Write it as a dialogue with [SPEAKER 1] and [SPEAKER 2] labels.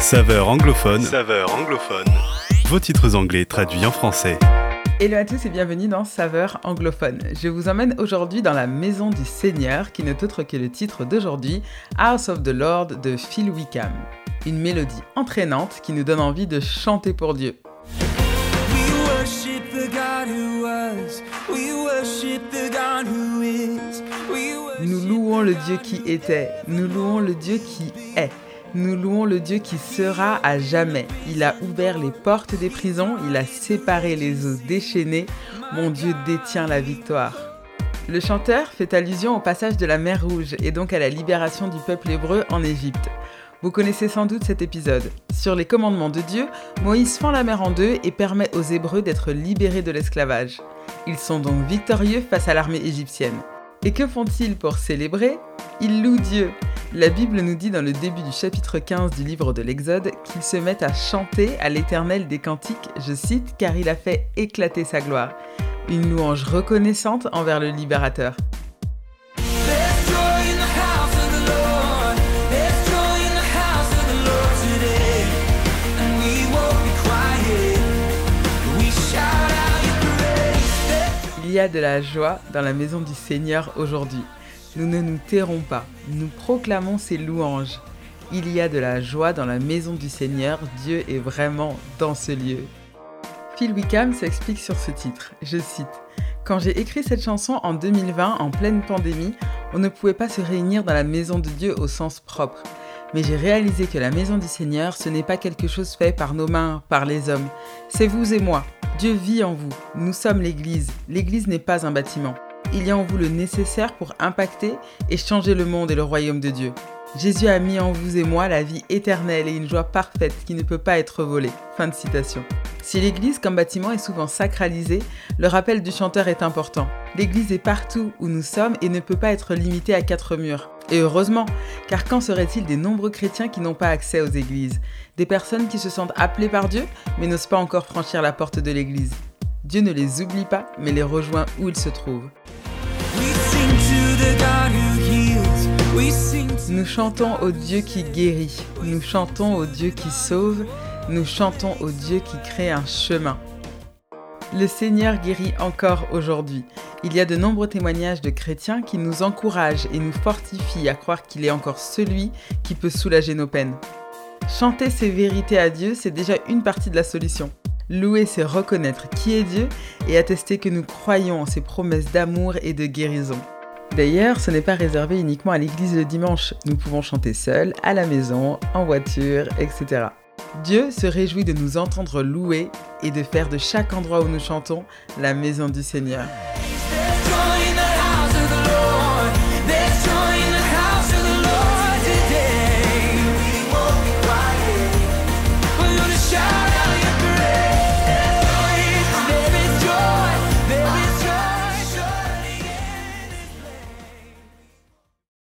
[SPEAKER 1] Saveur anglophone. Saveur anglophone. Vos titres anglais traduits en français.
[SPEAKER 2] Hello à tous et bienvenue dans Saveur anglophone. Je vous emmène aujourd'hui dans la maison du Seigneur, qui n'est autre que le titre d'aujourd'hui, House of the Lord de Phil Wickham. Une mélodie entraînante qui nous donne envie de chanter pour Dieu. Nous louons le Dieu qui était, nous louons le Dieu qui est. Nous louons le Dieu qui sera à jamais. Il a ouvert les portes des prisons, il a séparé les os déchaînés. Mon Dieu détient la victoire. Le chanteur fait allusion au passage de la mer Rouge et donc à la libération du peuple hébreu en Égypte. Vous connaissez sans doute cet épisode. Sur les commandements de Dieu, Moïse fend la mer en deux et permet aux Hébreux d'être libérés de l'esclavage. Ils sont donc victorieux face à l'armée égyptienne. Et que font-ils pour célébrer? Ils louent Dieu. La Bible nous dit dans le début du chapitre 15 du livre de l'Exode qu'ils se mettent à chanter à l'Éternel des cantiques, je cite, car il a fait éclater sa gloire. Une louange reconnaissante envers le libérateur. Il y a de la joie dans la maison du Seigneur aujourd'hui. Nous ne nous tairons pas, nous proclamons ses louanges. Il y a de la joie dans la maison du Seigneur, Dieu est vraiment dans ce lieu. Phil Wickham s'explique sur ce titre, je cite Quand j'ai écrit cette chanson en 2020, en pleine pandémie, on ne pouvait pas se réunir dans la maison de Dieu au sens propre. Mais j'ai réalisé que la maison du Seigneur, ce n'est pas quelque chose fait par nos mains, par les hommes. C'est vous et moi, Dieu vit en vous. Nous sommes l'Église. L'Église n'est pas un bâtiment. Il y a en vous le nécessaire pour impacter et changer le monde et le royaume de Dieu. Jésus a mis en vous et moi la vie éternelle et une joie parfaite qui ne peut pas être volée. Fin de citation. Si l'Église comme bâtiment est souvent sacralisée, le rappel du chanteur est important. L'Église est partout où nous sommes et ne peut pas être limitée à quatre murs. Et heureusement, car qu'en serait-il des nombreux chrétiens qui n'ont pas accès aux églises? Des personnes qui se sentent appelées par Dieu mais n'osent pas encore franchir la porte de l'église. Dieu ne les oublie pas mais les rejoint où ils se trouvent. Nous chantons au Dieu qui guérit, nous chantons au Dieu qui sauve, nous chantons au Dieu qui crée un chemin. Le Seigneur guérit encore aujourd'hui. Il y a de nombreux témoignages de chrétiens qui nous encouragent et nous fortifient à croire qu'il est encore celui qui peut soulager nos peines. Chanter ces vérités à Dieu, c'est déjà une partie de la solution. Louer, c'est reconnaître qui est Dieu et attester que nous croyons en ses promesses d'amour et de guérison. D'ailleurs, ce n'est pas réservé uniquement à l'église le dimanche. Nous pouvons chanter seuls, à la maison, en voiture, etc. Dieu se réjouit de nous entendre louer et de faire de chaque endroit où nous chantons la maison du Seigneur.